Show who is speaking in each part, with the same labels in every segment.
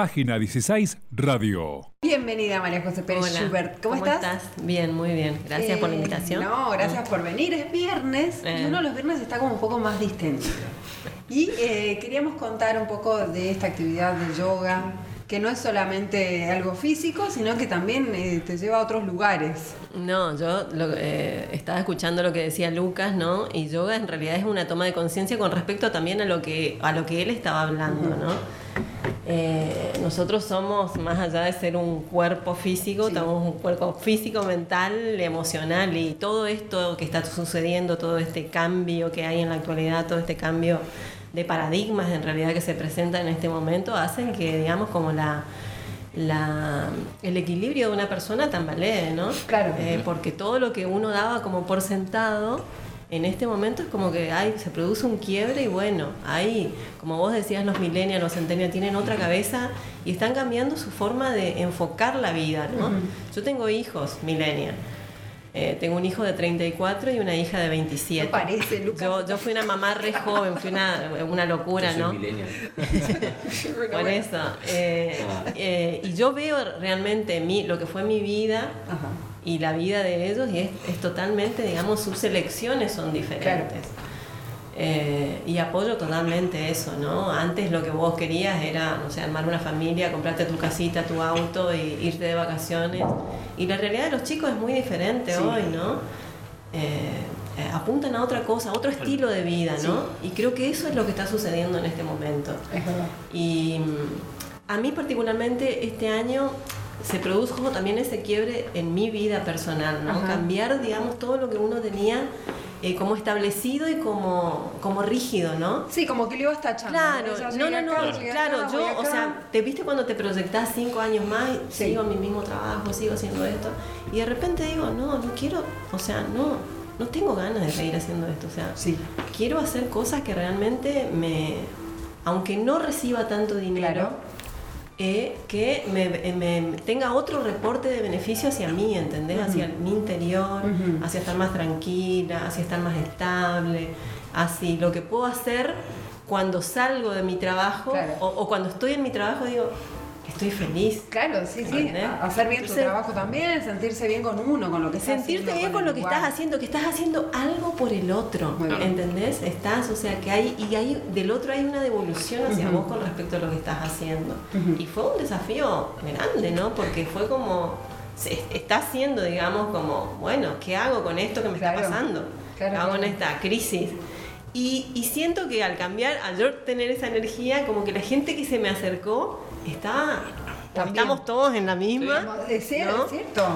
Speaker 1: Página 16 Radio.
Speaker 2: Bienvenida María José Pérez
Speaker 3: Hola,
Speaker 2: Schubert. ¿Cómo, estás?
Speaker 3: Bien, muy bien. Gracias por la
Speaker 2: Eh,
Speaker 3: invitación.
Speaker 2: No, gracias por venir. Es viernes y
Speaker 3: Eh.
Speaker 2: uno los viernes está como un poco más distendido. Y eh, queríamos contar un poco de esta actividad de yoga, que no es solamente algo físico, sino que también eh, te lleva a otros lugares.
Speaker 3: No, yo lo- eh, estaba escuchando lo que decía Lucas, ¿no? Y yoga en realidad es una toma de conciencia con respecto también a lo que a lo que él estaba hablando, ¿no? Eh, nosotros somos más allá de ser un cuerpo físico,
Speaker 2: Sí.
Speaker 3: somos un cuerpo físico, mental, emocional y todo esto que está sucediendo, todo este cambio que hay en la actualidad, todo este cambio de paradigmas en realidad que se presenta en este momento hacen que digamos como la la, el equilibrio de una persona tambalee, ¿no?
Speaker 2: Claro.
Speaker 3: Eh, porque todo lo que uno daba como por sentado, en este momento es como que hay, se produce un quiebre y bueno, ahí, como vos decías, los millennials, los centennials tienen otra cabeza y están cambiando su forma de enfocar la vida, ¿no? Yo tengo hijos millennials. Eh, tengo un hijo de 34 y una hija de 27.
Speaker 2: No parece, Lucas.
Speaker 3: Yo, yo fui una mamá re joven, fui una, una locura,
Speaker 4: Yo soy
Speaker 3: ¿no?
Speaker 4: millennial.
Speaker 3: Por eso. eh, eh, y yo veo realmente mi, lo que fue mi vida
Speaker 2: Ajá.
Speaker 3: Y la vida de ellos y es, es totalmente, digamos, sus elecciones son diferentes. Eh, y apoyo totalmente eso, ¿no? Antes lo que vos querías era, no sé, armar una familia, comprarte tu casita, tu auto y irte de vacaciones. Y la realidad de los chicos es muy diferente
Speaker 2: Sí.
Speaker 3: hoy, ¿no? Eh, eh, apuntan a otra cosa, a otro estilo de vida, ¿no? Y creo que eso es lo que está sucediendo en este momento.
Speaker 2: Es verdad.
Speaker 3: Y mm, a mí particularmente este año se produjo también ese quiebre en mi vida personal, ¿no?
Speaker 2: Ajá.
Speaker 3: Cambiar, digamos, todo lo que uno tenía eh, como establecido y como, como rígido, ¿no?
Speaker 2: Sí, como que le ibas tachando.
Speaker 3: Claro, no, no,
Speaker 2: acá,
Speaker 3: no, claro,
Speaker 2: acá, voy
Speaker 3: yo, o sea, te viste cuando te proyectás cinco años más,
Speaker 2: Sí.
Speaker 3: sigo en mi mismo trabajo, sigo haciendo esto, y de repente digo, no, no quiero, o sea, no, no tengo ganas de seguir haciendo esto, o sea,
Speaker 2: Sí.
Speaker 3: quiero hacer cosas que realmente me, aunque no reciba tanto dinero,
Speaker 2: Claro.
Speaker 3: Eh, que me, eh, me tenga otro reporte de beneficio hacia mí, ¿entendés? Hacia mi interior,
Speaker 2: Ujú.
Speaker 3: hacia estar más tranquila, hacia estar más estable, hacia lo que puedo hacer cuando salgo de mi trabajo
Speaker 2: Claro.
Speaker 3: o, o cuando estoy en mi trabajo, digo, estoy feliz.
Speaker 2: Claro, sí, sí.
Speaker 3: ¿Entendés?
Speaker 2: Hacer bien tu
Speaker 3: Entonces-
Speaker 2: trabajo también, sentirse bien con uno, con lo que estás
Speaker 3: Sentirte
Speaker 2: haciendo,
Speaker 3: bien con lo que estás haciendo, que estás haciendo algo por el otro. ¿entendés? Estás, o sea, que hay, y hay, del otro hay una devolución hacia
Speaker 2: Ujú.
Speaker 3: vos con respecto a lo que estás haciendo.
Speaker 2: Ujú.
Speaker 3: Y fue un desafío grande, ¿no? Porque fue como, se, está haciendo, digamos, como, bueno, ¿qué hago con esto que me
Speaker 2: Claro.
Speaker 3: está pasando?
Speaker 2: Claro,
Speaker 3: ¿Qué hago con
Speaker 2: claro.
Speaker 3: esta crisis? Y, y siento que al cambiar, al yo tener esa energía, como que la gente que se me acercó está...
Speaker 2: También.
Speaker 3: Estamos todos en la misma.
Speaker 2: Ser,
Speaker 3: ¿no?
Speaker 2: es cierto.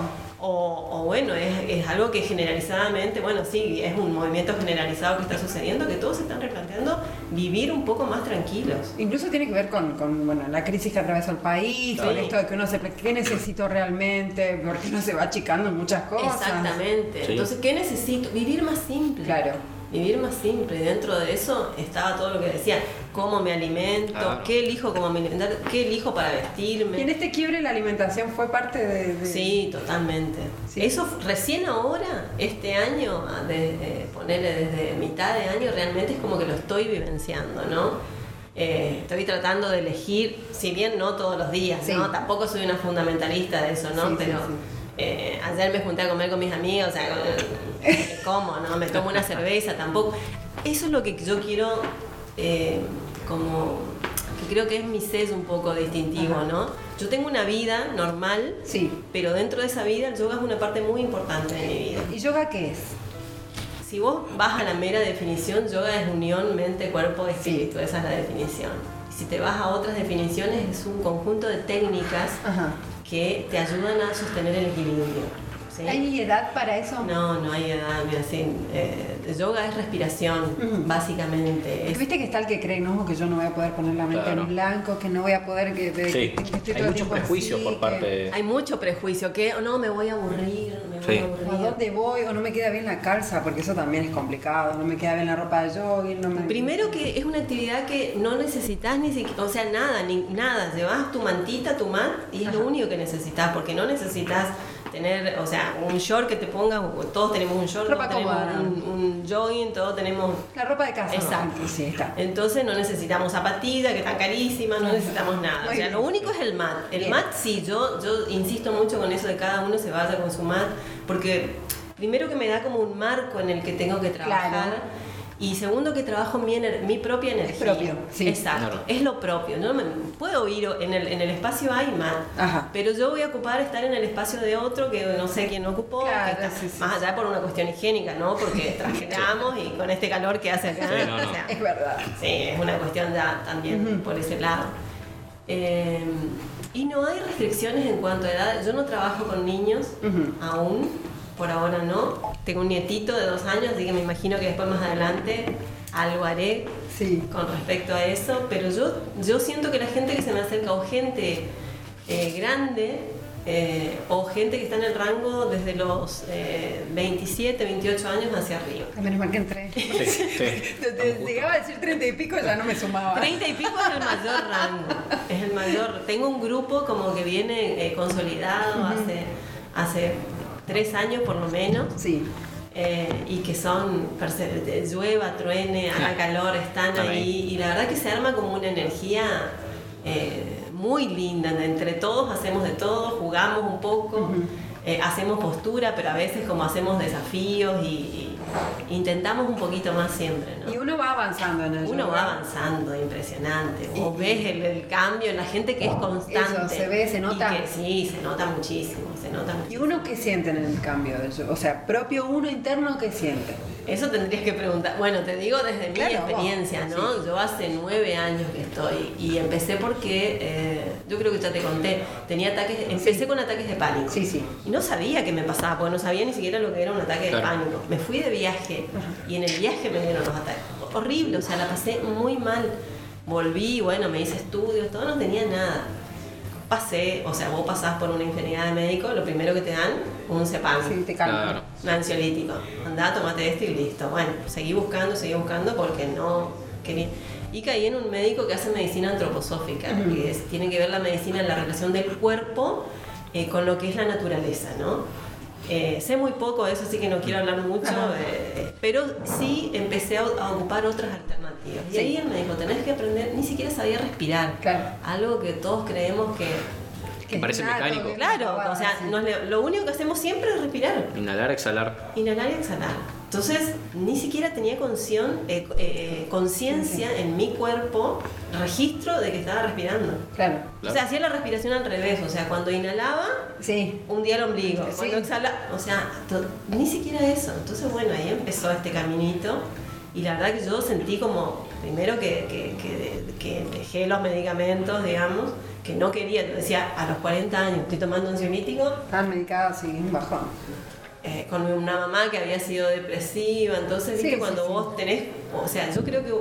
Speaker 3: O, o bueno, es, es algo que generalizadamente, bueno, sí, es un movimiento generalizado que está sucediendo, que todos se están replanteando vivir un poco más tranquilos.
Speaker 2: Incluso tiene que ver con, con, bueno, la crisis que atravesó el país, con
Speaker 3: Sí.
Speaker 2: esto de que uno se qué necesito realmente, porque uno se va achicando en muchas cosas.
Speaker 3: Exactamente.
Speaker 4: Sí.
Speaker 3: Entonces, ¿qué necesito? Vivir más simple.
Speaker 2: Claro.
Speaker 3: Vivir más simple. Y dentro de eso estaba todo lo que decía, cómo me alimento,
Speaker 4: Claro.
Speaker 3: qué elijo como me alimentar, qué elijo para vestirme.
Speaker 2: Y en este quiebre la alimentación fue parte de... de-
Speaker 3: Sí, totalmente.
Speaker 2: Sí.
Speaker 3: Eso recién ahora, este año, de, ponerle desde mitad de año, realmente es como que lo estoy vivenciando, ¿no? Eh, estoy tratando de elegir, si bien no todos los días,
Speaker 2: Sí.
Speaker 3: ¿no? Tampoco soy una fundamentalista de eso, ¿no?
Speaker 2: Sí,
Speaker 3: Pero
Speaker 2: sí.
Speaker 3: eh, ayer me junté a comer con mis amigos, o sea, ¿cómo, no? Me tomo una cerveza, tampoco. Eso es lo que yo quiero, eh, como, que creo que es mi sello un poco distintivo,
Speaker 2: Ajá.
Speaker 3: ¿no? Yo tengo una vida normal,
Speaker 2: Sí.
Speaker 3: pero dentro de esa vida el yoga es una parte muy importante de mi vida.
Speaker 2: ¿Y yoga qué es?
Speaker 3: Si vos vas a la mera definición, yoga es unión mente, cuerpo, espíritu, esa es la definición. Si te vas a otras definiciones, es un conjunto de técnicas
Speaker 2: Ajá.
Speaker 3: que te ayudan a sostener el equilibrio. ¿Sí?
Speaker 2: ¿Hay edad para eso?
Speaker 3: No, no hay edad, mira, sí, eh, yoga es respiración,
Speaker 2: Ujú.
Speaker 3: básicamente. Es-
Speaker 2: Viste que está el que cree, ¿no? Que yo no voy a poder poner la mente
Speaker 4: Claro.
Speaker 2: en blanco, que no voy a poder... Que,
Speaker 4: Sí,
Speaker 2: que estoy todo
Speaker 4: hay mucho prejuicio
Speaker 2: así,
Speaker 4: por
Speaker 2: que-
Speaker 4: parte de...
Speaker 3: Hay mucho prejuicio, que "Oh, no, me voy a aburrir, me voy
Speaker 4: Sí.
Speaker 3: a
Speaker 2: ¿O
Speaker 3: aburrir.
Speaker 2: a dónde voy? O no me queda bien la calza, porque eso también es complicado. No me queda bien la ropa de jogging, no me...
Speaker 3: Primero que es una actividad que no necesitas ni siquiera, o sea, nada, ni nada. Llevas tu mantita, tu mat y es lo único que necesitas, porque no necesitas tener, o sea, un short que te pongas, todos tenemos un short,
Speaker 2: Ropa
Speaker 3: todos tenemos un, un jogging, todos tenemos
Speaker 2: La ropa de casa.
Speaker 3: Exacto.
Speaker 2: ¿no? Sí, está.
Speaker 3: entonces no necesitamos zapatillas que están carísimas, no necesitamos nada.
Speaker 2: Muy
Speaker 3: o sea,
Speaker 2: bien.
Speaker 3: lo único es el mat. El
Speaker 2: Bien.
Speaker 3: mat sí, yo, yo insisto mucho con eso de cada uno se vaya con su mat, porque primero que me da como un marco en el que tengo que trabajar.
Speaker 2: Claro.
Speaker 3: Y segundo que trabajo mi, ener- mi propia energía.
Speaker 2: propio, sí.
Speaker 3: Exacto.
Speaker 4: Claro.
Speaker 3: Es lo propio. No me, puedo ir en el, en el espacio hay.
Speaker 2: Ajá.
Speaker 3: Pero yo voy a ocupar estar en el espacio de otro que no sé quién ocupó,
Speaker 2: Claro,
Speaker 3: que está-
Speaker 2: sí, sí,
Speaker 3: más allá por una cuestión higiénica, ¿no? Porque trajeamos y con este calor que hace acá.
Speaker 4: Sí, no, no.
Speaker 3: o sea,
Speaker 2: Es verdad.
Speaker 3: Sí, es una cuestión ya también por ese lado. Eh, y no hay restricciones en cuanto a edad. Yo no trabajo con niños aún, por ahora no. Tengo un nietito de dos años, así que me imagino que después más adelante algo haré
Speaker 2: Sí.
Speaker 3: con respecto a eso. Pero yo, yo siento que la gente que se me acerca, o gente eh, grande, eh, o gente que está en el rango desde los eh, 27, 28 años hacia arriba.
Speaker 2: Ay, menos mal que entré.
Speaker 4: Sí,
Speaker 2: Llegaba a decir treinta y pico ya no me sumaba.
Speaker 3: 30 y pico es el mayor rango, es el mayor. Tengo un grupo como que viene eh, consolidado hace, hace tres años por lo menos.
Speaker 2: Sí.
Speaker 3: eh, y que son, llueva, truene, haga calor, están ahí.
Speaker 4: ahí.
Speaker 3: Y la verdad que se arma como una energía eh, muy linda. Entre todos hacemos de todo, jugamos un poco, eh, hacemos postura, pero a veces como hacemos desafíos y, y intentamos un poquito más siempre. ¿no?
Speaker 2: Y uno va avanzando en el
Speaker 3: Uno va avanzando, impresionante. Vos ves el, el cambio en la gente que es constante.
Speaker 2: Eso, se ve, se nota.
Speaker 3: que sí, se nota muchísimo, se nota
Speaker 2: ¿Y uno qué siente en el cambio del? O sea, propio uno interno, ¿qué siente?
Speaker 3: Eso tendrías que preguntar. Bueno, te digo desde mi
Speaker 2: Claro, vos,
Speaker 3: experiencia, ¿no? Yo hace nueve años que estoy y empecé porque, eh, yo creo que ya te conté, tenía ataques, empecé con ataques de pánico.
Speaker 2: Sí, sí.
Speaker 3: Y no sabía qué me pasaba, porque no sabía ni siquiera lo que era un ataque de pánico. Me fui de viaje y en el viaje me dieron los ataques. Horrible, o sea, la pasé muy mal. Volví, bueno, me hice estudios, todo, no tenía nada. Pasé, o sea, vos pasás por una infinidad de médicos, lo primero que te dan, un cepam.
Speaker 2: Sí, te calma.
Speaker 4: Claro.
Speaker 3: Un ansiolítico. Andá, tomate este y listo. Bueno, seguí buscando, seguí buscando porque no quería. Y caí en un médico que hace medicina antroposófica, que es- tiene que ver la medicina en la relación del cuerpo eh, con lo que es la naturaleza, ¿no? Eh, sé muy poco de eso, así que no quiero hablar mucho, eh, pero sí empecé a, a ocupar otras alternativas. Y
Speaker 2: Sí.
Speaker 3: ahí él me dijo, tenés que aprender, ni siquiera sabía respirar.
Speaker 2: Claro.
Speaker 3: Algo que todos creemos que...
Speaker 4: Que parece
Speaker 2: nato,
Speaker 4: mecánico.
Speaker 3: Claro, o sea, nos lo único que hacemos siempre es respirar.
Speaker 4: Inhalar, exhalar.
Speaker 3: Inhalar y exhalar. Entonces, ni siquiera tenía conciencia eh, eh, conciencia en mi cuerpo, registro de que estaba respirando.
Speaker 2: Claro.
Speaker 3: O sea, hacía la respiración al revés. O sea, cuando inhalaba,
Speaker 2: Sí.
Speaker 3: hundía el ombligo.
Speaker 2: Sí.
Speaker 3: Cuando exhala, o sea, ni siquiera eso. Entonces, bueno, ahí empezó este caminito. Y la verdad que yo sentí como, primero que, que, que- que dejé los medicamentos, digamos, que no quería. Decía, a los 40 años estoy tomando ansiolítico,
Speaker 2: Estaban medicados, sí, bajón.
Speaker 3: eh, con una mamá que había sido depresiva, entonces,
Speaker 2: Sí,
Speaker 3: viste,
Speaker 2: sí,
Speaker 3: cuando
Speaker 2: sí.
Speaker 3: vos tenés, o sea, yo creo que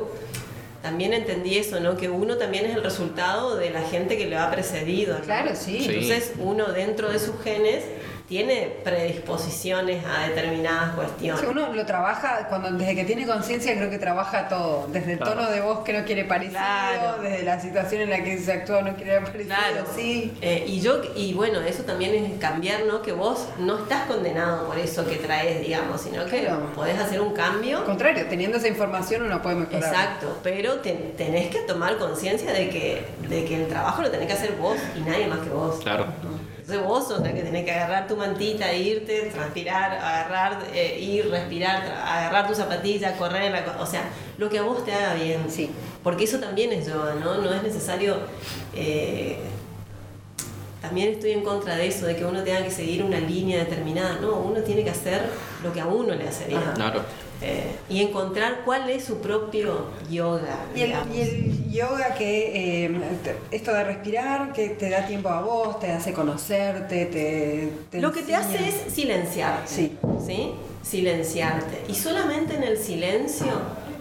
Speaker 3: también entendí eso, ¿no? Que uno también es el resultado de la gente que lo ha precedido, ¿no?
Speaker 2: Claro, sí.
Speaker 4: Sí.
Speaker 3: Entonces, uno dentro de sus genes tiene predisposiciones a determinadas cuestiones.
Speaker 2: uno lo trabaja, cuando desde que tiene conciencia creo que trabaja todo, desde el
Speaker 4: Claro.
Speaker 2: tono de voz que no quiere parecido,
Speaker 3: Claro.
Speaker 2: desde la situación en la que se actúa no quiere parecido,
Speaker 3: Claro,
Speaker 2: sí.
Speaker 3: Eh, y yo, y bueno, eso también es cambiar, ¿no? Que vos no estás condenado por eso que traes, digamos, sino que
Speaker 2: Claro.
Speaker 3: podés hacer un cambio
Speaker 2: Al contrario, teniendo esa información uno puede mejorar.
Speaker 3: Exacto, pero ten- tenés que tomar conciencia de que, de que el trabajo lo tenés que hacer vos y nadie más que vos.
Speaker 4: Claro.
Speaker 3: Entonces vos sos la que tenés que agarrar tu mantita, irte, transpirar, agarrar, eh, ir, respirar, agarrar tu zapatilla, correr en la... O sea, lo que a vos te haga bien.
Speaker 2: Sí.
Speaker 3: Porque eso también es yoga, ¿no? No es necesario... eh, también estoy en contra de eso, de que uno tenga que seguir una línea determinada. No, uno tiene que hacer lo que a uno le hace bien.
Speaker 2: Ajá.
Speaker 4: Claro.
Speaker 3: Eh, y encontrar cuál es su propio yoga.
Speaker 2: Y el,
Speaker 3: digamos.
Speaker 2: y el yoga que, eh, esto de respirar, que te da tiempo a vos, te hace conocerte, te... te
Speaker 3: Lo que te hace es silenciarte.
Speaker 2: Sí.
Speaker 3: ¿sí? Silenciarte. Y solamente en el silencio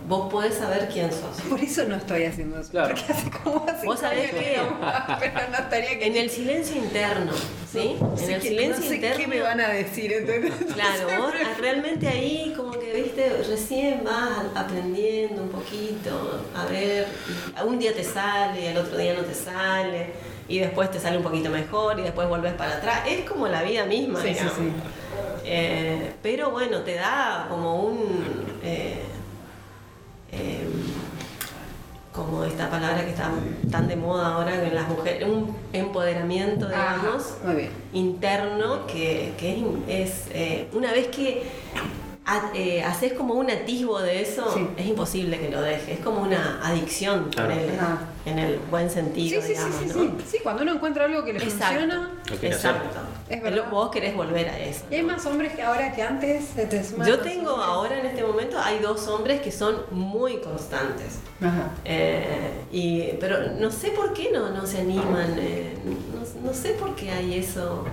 Speaker 3: vos podés saber quién sos.
Speaker 2: Por eso no estoy haciendo eso.
Speaker 4: Claro.
Speaker 2: Porque hace como hace
Speaker 3: Vos sabés que-
Speaker 2: no, pero no estaría que...
Speaker 3: En el silencio interno, ¿sí?
Speaker 2: No
Speaker 3: en
Speaker 2: sé
Speaker 3: el silencio
Speaker 2: no sé
Speaker 3: interno.
Speaker 2: qué me van a decir, ¿entendés?
Speaker 3: Claro, vos realmente ahí como que, viste, recién vas aprendiendo un poquito, a ver, un día te sale, al otro día no te sale, y después te sale un poquito mejor y después volvés para atrás. Es como la vida misma,
Speaker 2: Sí, sí, sí.
Speaker 3: Eh, pero bueno, te da como un... eh, eh, como esta palabra que está tan de moda ahora en las mujeres, un empoderamiento,
Speaker 2: Ajá,
Speaker 3: digamos,
Speaker 2: muy bien.
Speaker 3: interno que, que es, es, eh, una vez que ha- eh, haces como un atisbo de eso,
Speaker 2: Sí.
Speaker 3: es imposible que lo dejes, es como una adicción
Speaker 4: Claro.
Speaker 3: ponele,
Speaker 2: Ajá.
Speaker 3: en el buen sentido,
Speaker 2: sí, sí,
Speaker 3: digamos,
Speaker 2: sí,
Speaker 3: ¿no?
Speaker 2: sí. Sí, cuando uno encuentra algo que le
Speaker 3: Exacto.
Speaker 2: funciona.
Speaker 3: Exacto.
Speaker 2: Es verdad.
Speaker 3: Vos querés volver a eso.
Speaker 2: Y hay más hombres que ahora que antes te
Speaker 3: Yo tengo
Speaker 2: hombres.
Speaker 3: ahora en este momento, hay dos hombres que son muy constantes.
Speaker 2: Ajá.
Speaker 3: Eh, y, pero no sé por qué no, no se animan, eh, no, no sé por qué hay eso.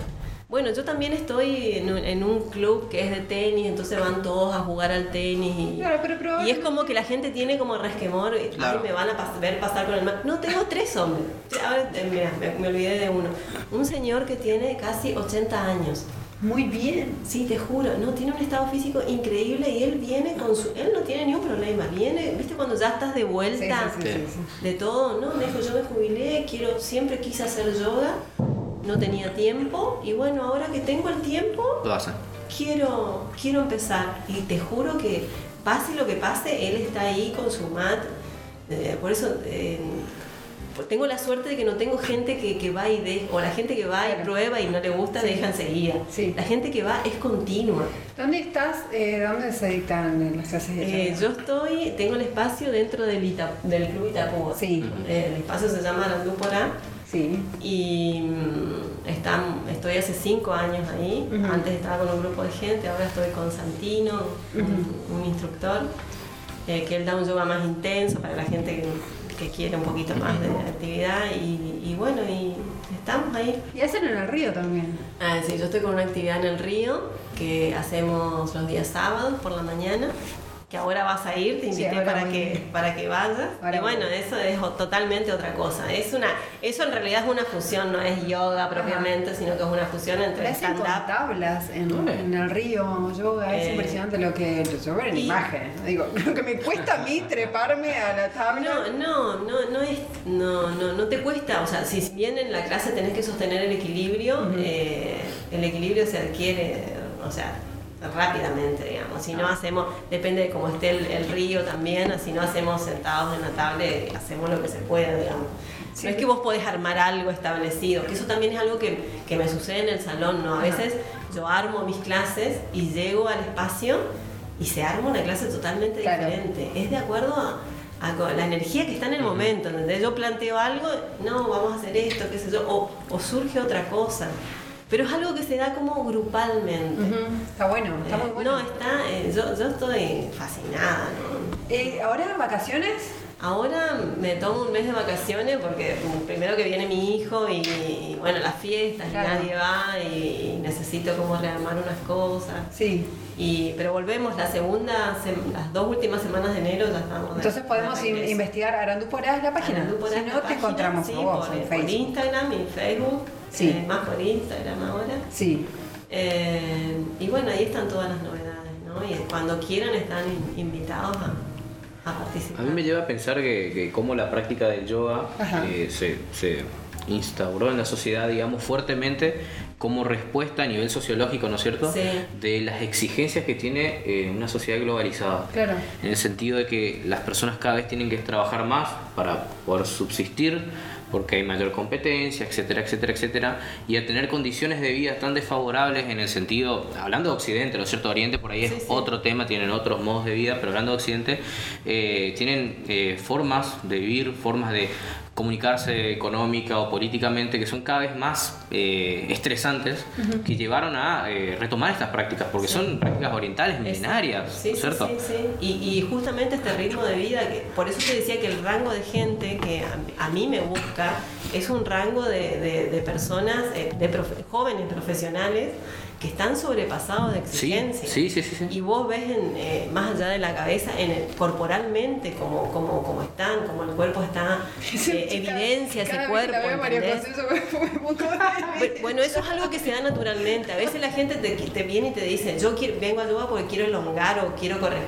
Speaker 3: Bueno, yo también estoy en un, en un club que es de tenis, entonces van todos a jugar al tenis y,
Speaker 2: Claro, pero
Speaker 3: y es como que la gente tiene como resquemor, y,
Speaker 4: Claro.
Speaker 3: "Ay, me van a pas- ver pasar con el mar. No, tengo tres hombres. Ahora, eh, mira, me, me olvidé de uno. Un señor que tiene casi 80 años.
Speaker 2: Muy bien.
Speaker 3: Sí, te juro, no, tiene un estado físico increíble y él viene con su... Él no tiene ni un problema, viene, viste, cuando ya estás de vuelta
Speaker 2: sí, sí, sí, sí.
Speaker 3: de todo, ¿no? Me dijo, yo me jubilé, quiero, siempre quise hacer yoga, no tenía tiempo y bueno, ahora que tengo el tiempo,
Speaker 4: Lo hacen.
Speaker 3: quiero, quiero empezar. Y te juro que pase lo que pase, él está ahí con su mat. Eh, por eso eh, tengo la suerte de que no tengo gente que, que va y de, o la gente que va y
Speaker 2: Claro.
Speaker 3: prueba y no le gusta,
Speaker 2: Sí.
Speaker 3: deja enseguida.
Speaker 2: Sí.
Speaker 3: La gente que va es continua.
Speaker 2: ¿Dónde estás? Eh, ¿Dónde se dictan las clases de
Speaker 3: Eh, yo estoy, tengo el espacio dentro del, Ita- del Club Itapúa.
Speaker 2: Sí.
Speaker 3: Eh, el espacio se llama Arandúpora.
Speaker 2: Sí.
Speaker 3: Y mm, están- estoy hace cinco años ahí.
Speaker 2: Ujú.
Speaker 3: Antes estaba con un grupo de gente, ahora estoy con Santino, un, un instructor, eh, que él da un yoga más intenso para la gente que, que quiere un poquito más de actividad. Y, y bueno, y estamos ahí.
Speaker 2: Y hacen en el río también.
Speaker 3: Ah, sí, yo estoy con una actividad en el río que hacemos los días sábados por la mañana. Que ahora vas a ir, te invité para, que, para que vayas.
Speaker 2: Ahora
Speaker 3: y bueno,
Speaker 2: voy.
Speaker 3: eso es totalmente otra cosa. Es una, eso en realidad es una fusión, no es yoga propiamente, sino que es una fusión entre stand-up.
Speaker 2: tablas en, el río, yoga. Es
Speaker 3: Eh,
Speaker 2: impresionante lo que yo veo en
Speaker 3: y-
Speaker 2: imágenes. Digo, lo que me cuesta a mí treparme a la tabla.
Speaker 3: No, no, no, no es, no, no, no te cuesta, o sea, si bien en la clase tenés que sostener el equilibrio, eh, el equilibrio se adquiere, o sea, rápidamente, digamos. Si
Speaker 2: Ah.
Speaker 3: no hacemos, depende de cómo esté el, el río también, así no hacemos sentados en la tabla, y hacemos lo que se puede, digamos.
Speaker 2: Sí.
Speaker 3: No es que vos podés armar algo establecido, que eso también es algo que, que me sucede en el salón, ¿no? A veces yo armo mis clases y llego al espacio y se arma una clase totalmente
Speaker 2: Claro.
Speaker 3: diferente. Es de acuerdo a, a la energía que está en el momento, ¿entendés? Yo planteo algo, no, vamos a hacer esto, qué sé yo, o, o surge otra cosa. Pero es algo que se da como grupalmente.
Speaker 2: Está bueno, está muy
Speaker 3: Eh,
Speaker 2: bueno.
Speaker 3: No, está, eh, yo, yo estoy fascinada, ¿no?
Speaker 2: Eh, ¿Ahora vacaciones?
Speaker 3: Ahora me tomo un mes de vacaciones porque mm, primero que viene mi hijo y, y, bueno, las fiestas, y
Speaker 2: Claro.
Speaker 3: nadie va y, y necesito como rearmar unas cosas.
Speaker 2: Sí.
Speaker 3: Y, pero volvemos, la segunda, sem- las dos últimas semanas de enero ya estamos. de-
Speaker 2: Entonces podemos in- investigar Arandúpora es la página.
Speaker 3: Arandú
Speaker 2: si no, te
Speaker 3: página,
Speaker 2: encontramos
Speaker 3: sí,
Speaker 2: vos
Speaker 3: por,
Speaker 2: en
Speaker 3: por. Instagram y Facebook,
Speaker 2: Sí.
Speaker 3: eh, más por Instagram ahora.
Speaker 2: Sí.
Speaker 3: Eh, y bueno, ahí están todas las novedades, ¿no? Y cuando quieran están in- invitados a, a
Speaker 4: mí me lleva a pensar que, que cómo la práctica del yoga eh, se, se instauró en la sociedad, digamos, fuertemente como respuesta a nivel sociológico, ¿no es cierto?
Speaker 3: Sí.
Speaker 4: De las exigencias que tiene eh, una sociedad globalizada.
Speaker 2: Claro.
Speaker 4: En el sentido de que las personas cada vez tienen que trabajar más para poder subsistir, porque hay mayor competencia, etcétera, etcétera, etcétera, y a tener condiciones de vida tan desfavorables en el sentido, hablando de Occidente, ¿no es cierto? Oriente por ahí es
Speaker 3: Sí, sí.
Speaker 4: otro tema, tienen otros modos de vida, pero hablando de Occidente, eh, tienen eh, formas de vivir, formas de comunicarse económica o políticamente que son cada vez más eh, estresantes que llevaron a eh, retomar estas prácticas porque son prácticas orientales milenarias,
Speaker 3: Sí,
Speaker 4: ¿no
Speaker 3: sí,
Speaker 4: cierto?
Speaker 3: sí, sí. Y, y justamente este ritmo de vida, que por eso te decía que el rango de gente que a, a mí me busca es un rango de, de- de personas, eh, de profe- jóvenes profesionales que están sobrepasados de
Speaker 4: Sí,
Speaker 3: exigencias.
Speaker 4: sí, sí, sí.
Speaker 3: Y vos ves en, eh, más allá de la cabeza, en el, corporalmente, como, como, como están, como el cuerpo está, eh, evidencia ese
Speaker 2: Cada
Speaker 3: cuerpo. Bueno, eso es algo que se da naturalmente. A veces la gente te, te viene y te dice, yo quiero, vengo a yoga porque quiero elongar o quiero correr.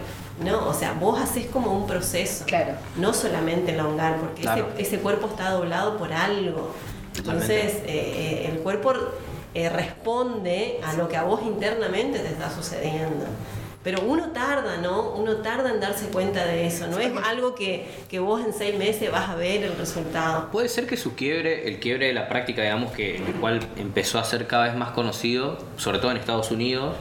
Speaker 3: No, o sea, vos haces como un proceso.
Speaker 2: Claro.
Speaker 3: No solamente elongar, porque
Speaker 4: Claro.
Speaker 3: ese, ese cuerpo está doblado por algo. Entonces, eh, eh, el cuerpo eh, responde a lo que a vos internamente te está sucediendo. Pero uno tarda, ¿no? Uno tarda en darse cuenta de eso. No es algo que, que vos en seis meses vas a ver el resultado.
Speaker 4: Puede ser que su quiebre, el quiebre de la práctica, digamos, que el cual empezó a ser cada vez más conocido, sobre todo en Estados Unidos,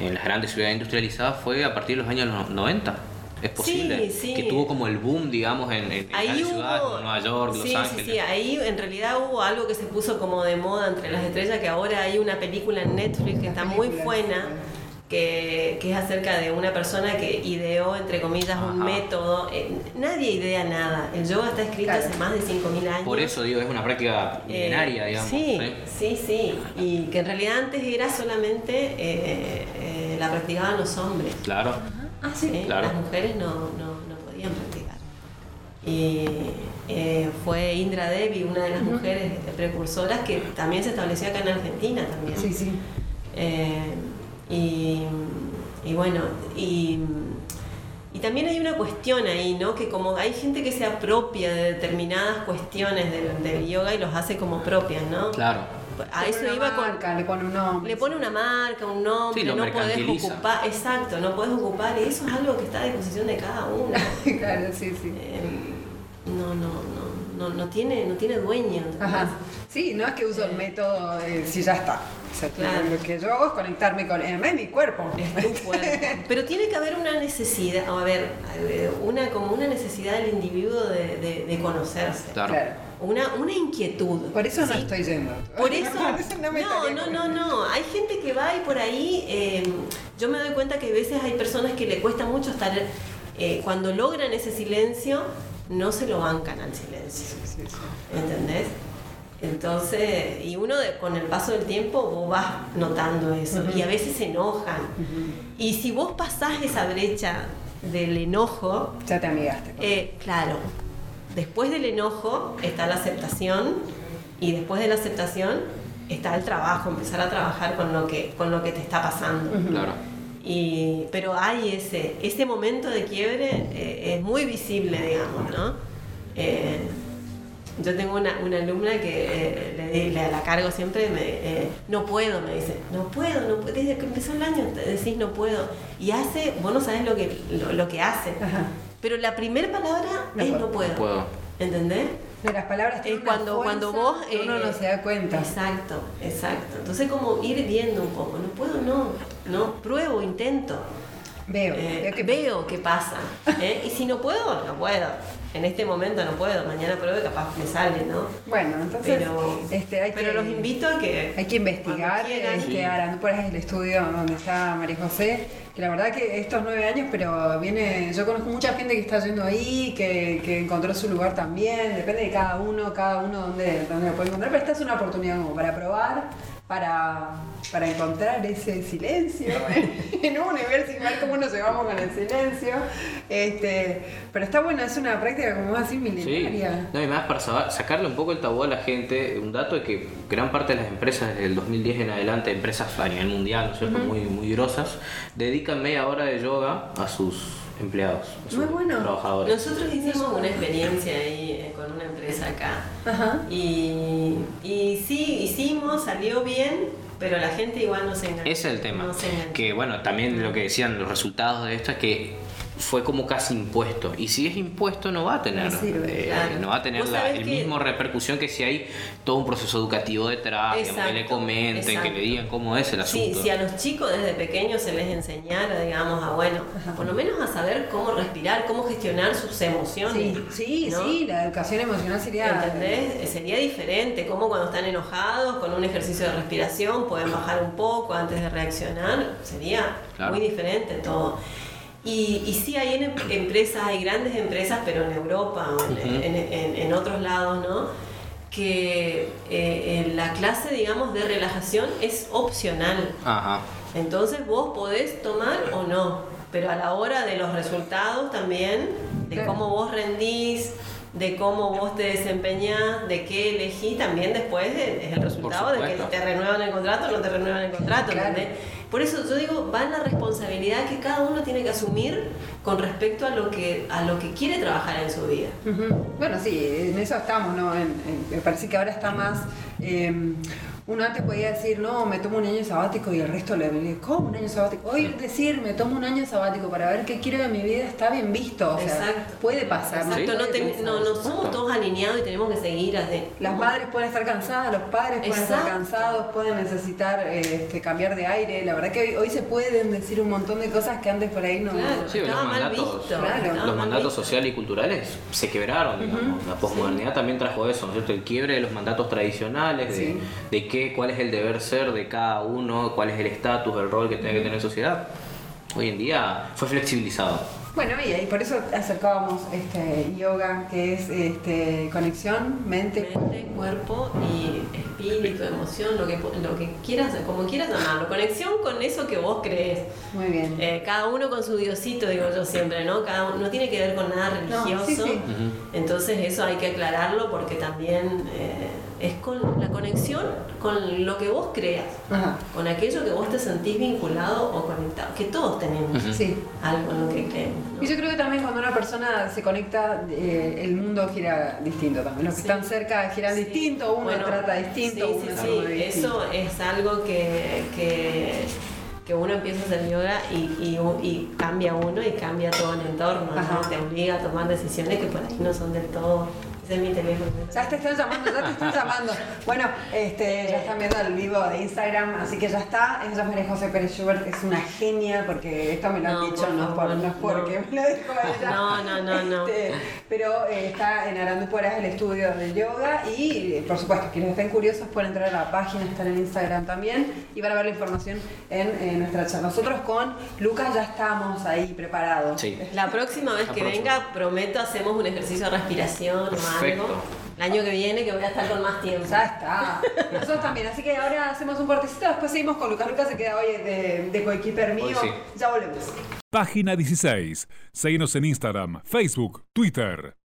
Speaker 4: en las grandes ciudades industrializadas, fue a partir de los años no- 90. Es posible
Speaker 3: Sí, sí.
Speaker 4: que tuvo como el boom, digamos, en, en
Speaker 3: Ahí
Speaker 4: ciudades como Nueva York, Los
Speaker 3: sí,
Speaker 4: Ángeles.
Speaker 3: sí, sí, ahí en realidad hubo algo que se puso como de moda entre las estrellas, que ahora hay una película en Netflix que está muy buena, que, que es acerca de una persona que ideó, entre comillas, un
Speaker 4: Ajá.
Speaker 3: método. Eh, nadie idea nada, el yoga está escrito
Speaker 2: Claro.
Speaker 3: hace más de 5.000 años.
Speaker 4: Por eso digo, es una práctica
Speaker 3: Eh,
Speaker 4: milenaria, digamos.
Speaker 3: Sí,
Speaker 4: ¿sí?
Speaker 3: sí. Y que en realidad antes era solamente eh, eh, la practicaban los hombres.
Speaker 4: Claro.
Speaker 2: Ah, sí.
Speaker 3: ¿sí?
Speaker 4: Claro.
Speaker 3: Las mujeres no, no, no podían practicar. Y eh, fue Indra Devi, una de las mujeres precursoras que también se estableció acá en Argentina también.
Speaker 2: Sí, sí.
Speaker 3: Eh, y, y bueno, y, y también hay una cuestión ahí, ¿no? Que como hay gente que se apropia de determinadas cuestiones del, del yoga y los hace como propias, ¿no?
Speaker 4: Claro.
Speaker 3: A
Speaker 2: Le
Speaker 3: eso
Speaker 2: pone una
Speaker 3: iba con...
Speaker 2: marca, Le pone un nombre.
Speaker 3: Le pone una marca, un nombre,
Speaker 4: Sí, lo
Speaker 3: no podés ocupar, exacto, no podés ocupar, y eso es algo que está a disposición de cada uno.
Speaker 2: claro, sí, sí.
Speaker 3: Eh, no, no, no, no, no tiene, no tiene dueño.
Speaker 2: Sí, no es que uso el método, eh, si ya está. O sea,
Speaker 3: Claro.
Speaker 2: Lo que yo hago es conectarme con eh, es mi cuerpo.
Speaker 3: Es tu cuerpo. Pero tiene que haber una necesidad, o a ver, eh, una, como una necesidad del individuo de, de- de conocerse.
Speaker 4: Claro.
Speaker 2: Claro.
Speaker 3: Una, una inquietud.
Speaker 2: Por eso no estoy yendo.
Speaker 3: Por eso,
Speaker 2: no, me
Speaker 3: no, no, no, no. Hay gente que va y por ahí, eh, yo me doy cuenta que a veces hay personas que le cuesta mucho estar, eh, cuando logran ese silencio, no se lo bancan al silencio.
Speaker 2: Sí, sí.
Speaker 3: ¿Entendés? Entonces, y uno de- con el paso del tiempo vos vas notando eso y a veces se enojan. Y si vos pasás esa brecha del enojo,
Speaker 2: Ya te amigaste.
Speaker 3: eh, claro, después del enojo está la aceptación y después de la aceptación está el trabajo, empezar a trabajar con lo que, con lo que te está pasando.
Speaker 4: Claro.
Speaker 3: Y, pero hay ese, ese momento de quiebre, eh, es muy visible, digamos, ¿no? Eh, yo tengo una, una alumna que eh, le, le la cargo siempre, me, eh, no puedo, me dice, no puedo, no puedo, desde que empezó el año decís no puedo. Y hace, vos no sabés lo que, lo, lo que hace.
Speaker 2: Ajá.
Speaker 3: Pero la primera palabra
Speaker 2: No
Speaker 3: es
Speaker 2: puedo.
Speaker 3: no puedo.
Speaker 4: Puedo.
Speaker 3: ¿Entendés?
Speaker 2: De las palabras
Speaker 3: Es cuando, cuando vos...
Speaker 2: que uno
Speaker 3: eh,
Speaker 2: no se da cuenta.
Speaker 3: Exacto, exacto. Entonces como ir viendo un poco, no puedo, no, no, pruebo, intento.
Speaker 2: Veo,
Speaker 3: Eh,
Speaker 2: veo que
Speaker 3: veo pasa. ¿eh? Y si no puedo, no puedo. En este momento no puedo, mañana pruebo y capaz me sale, ¿no?
Speaker 2: Bueno, entonces
Speaker 3: Pero,
Speaker 2: este, hay
Speaker 3: pero
Speaker 2: que,
Speaker 3: los invito a que...
Speaker 2: hay que investigar.
Speaker 3: quieran.
Speaker 2: Este, ahí es el estudio donde está María José, que la verdad que estos nueve años, pero viene, yo conozco mucha gente que está yendo ahí, que, que encontró su lugar también, depende de cada uno, cada uno donde, donde lo puede encontrar, pero esta es una oportunidad como para probar, para, para encontrar ese silencio en un universo ver cómo nos llevamos con el silencio. Este, pero está bueno, es una práctica como así
Speaker 4: Sí,
Speaker 2: milenaria.
Speaker 4: no, y más para sa- sacarle un poco el tabú a la gente, un dato es que gran parte de las empresas desde el 2010 en adelante, empresas a nivel mundial, ¿no es cierto? muy, muy grosas, dedican media hora de yoga a sus empleados,
Speaker 2: Muy bueno.
Speaker 4: trabajadores.
Speaker 3: Nosotros hicimos una experiencia ahí eh, con una empresa acá.
Speaker 2: Ajá.
Speaker 3: Y, y sí, hicimos, salió bien, pero la gente igual no se enganchó.
Speaker 4: Ese es el tema.
Speaker 3: No.
Speaker 4: Que bueno, también lo que decían los resultados de esto es que fue como casi impuesto. Y si es impuesto no va a tener,
Speaker 2: No sirve,
Speaker 4: eh,
Speaker 3: claro.
Speaker 4: no va a tener la el
Speaker 3: que-
Speaker 4: mismo repercusión que si hay todo un proceso educativo detrás, que le
Speaker 3: Exacto,
Speaker 4: comenten, que le digan cómo es el
Speaker 3: Sí,
Speaker 4: asunto.
Speaker 3: si a los chicos desde pequeños se les enseñara, digamos, a bueno, por lo menos a saber cómo respirar, cómo gestionar sus emociones.
Speaker 2: Sí, sí,
Speaker 3: ¿no?
Speaker 2: sí, la educación emocional sería.
Speaker 3: ¿Entendés? Sería diferente, como cuando están enojados, con un ejercicio de respiración, pueden bajar un poco antes de reaccionar, sería
Speaker 4: Claro.
Speaker 3: muy diferente todo. Y, y sí, hay en em- empresas, hay grandes empresas, pero en Europa o en,
Speaker 4: Ujú.
Speaker 3: en- en- en otros lados, ¿no? Que eh, en la clase, digamos, de relajación es opcional.
Speaker 4: Ajá.
Speaker 3: Entonces vos podés tomar o no, pero a la hora de los resultados también, de cómo vos rendís, de cómo vos te desempeñás, de qué elegís, también después es el resultado de que te renuevan el contrato o no te renuevan el contrato.
Speaker 2: Claro.
Speaker 3: ¿entendés? Por eso yo digo, va en la responsabilidad que cada uno tiene que asumir con respecto a lo que, a lo que quiere trabajar en su vida.
Speaker 2: Bueno, sí, en eso estamos, ¿no? Me parece que ahora está más... eh, uno antes podía decir, no, me tomo un año sabático y el resto le diría, ¿cómo un año sabático? Hoy decir, me tomo un año sabático para ver qué quiero de mi vida está bien visto. O sea,
Speaker 3: Exacto.
Speaker 2: puede pasar.
Speaker 3: Exacto,
Speaker 2: puede
Speaker 3: no, ten-
Speaker 2: pasar.
Speaker 3: no, no somos todos alineados y tenemos que seguir así.
Speaker 2: Las madres pueden estar cansadas, los padres pueden estar cansados, pueden necesitar eh, este, cambiar de aire. La verdad que hoy, hoy se pueden decir un montón de cosas que antes por ahí no...
Speaker 3: Claro.
Speaker 4: Sí, los
Speaker 3: Estaba mal
Speaker 4: mandatos,
Speaker 3: visto,
Speaker 2: claro.
Speaker 4: los mandatos
Speaker 3: visto.
Speaker 4: sociales y culturales se quebraron, digamos. La posmodernidad también trajo eso, ¿no es cierto? El quiebre de los mandatos tradicionales, de,
Speaker 2: Sí.
Speaker 4: de qué, cuál es el deber ser de cada uno, cuál es el estatus, el rol que tiene que tener en sociedad. Hoy en día fue flexibilizado.
Speaker 2: Bueno, y, y por eso acercábamos este yoga, que es este, conexión, mente,
Speaker 3: Mente, cuerpo y espíritu, emoción, lo que, lo que quieras, como quieras llamarlo. Conexión con eso que vos crees.
Speaker 2: Muy bien.
Speaker 3: Eh, cada uno con su diosito, digo yo siempre, ¿no? Cada uno, no tiene que ver con nada
Speaker 2: No,
Speaker 3: religioso.
Speaker 2: sí, sí.
Speaker 3: Entonces eso hay que aclararlo porque también eh, es con la conexión con lo que vos creas,
Speaker 2: Ajá.
Speaker 3: con aquello que vos te sentís vinculado o conectado, que todos tenemos
Speaker 2: Sí.
Speaker 3: algo en lo que creemos. ¿no?
Speaker 2: Y yo creo que también cuando una persona se conecta, eh, el mundo gira distinto también. Los que
Speaker 3: Sí.
Speaker 2: están cerca giran
Speaker 3: Sí.
Speaker 2: distinto, uno
Speaker 3: Bueno,
Speaker 2: trata distinto,
Speaker 3: sí,
Speaker 2: uno
Speaker 3: sí,
Speaker 2: se
Speaker 3: sí.
Speaker 2: mueve distinto.
Speaker 3: Eso es algo que, que, que uno empieza a hacer yoga y, y, y cambia uno y cambia todo el entorno, ¿no? Te obliga a tomar decisiones que por ahí no son del todo. Es mi teléfono.
Speaker 2: Ya te están llamando, ya te están llamando. Bueno, este, ya están viendo el vivo de Instagram, así que ya está. Ella es María José Pérez Schubert, es una genia, porque esto me lo han
Speaker 3: No,
Speaker 2: dicho,
Speaker 3: por
Speaker 2: no, es por,
Speaker 3: favor,
Speaker 2: no es porque
Speaker 3: no.
Speaker 2: me lo dijo ella.
Speaker 3: No, no, no, no.
Speaker 2: Este, pero eh, está en Arandúporas el estudio de yoga y, eh, por supuesto, quienes estén curiosos pueden entrar a la página, estar en Instagram también y van a ver la información en, eh, nuestra charla. Nosotros con Lucas ya estamos ahí preparados.
Speaker 4: Sí.
Speaker 3: La próxima vez
Speaker 4: La
Speaker 3: que
Speaker 4: próxima.
Speaker 3: venga, prometo hacemos un ejercicio de respiración o
Speaker 4: Perfecto.
Speaker 3: algo. El año que viene que voy a estar con más tiempo.
Speaker 2: Ya está. Nosotros también. Así que ahora hacemos un cortecito, después seguimos con Lucas. Lucas se queda hoy de, de coequiper mío.
Speaker 4: Sí.
Speaker 2: Ya volvemos.
Speaker 1: Página 16. Seguinos en Instagram, Facebook, Twitter.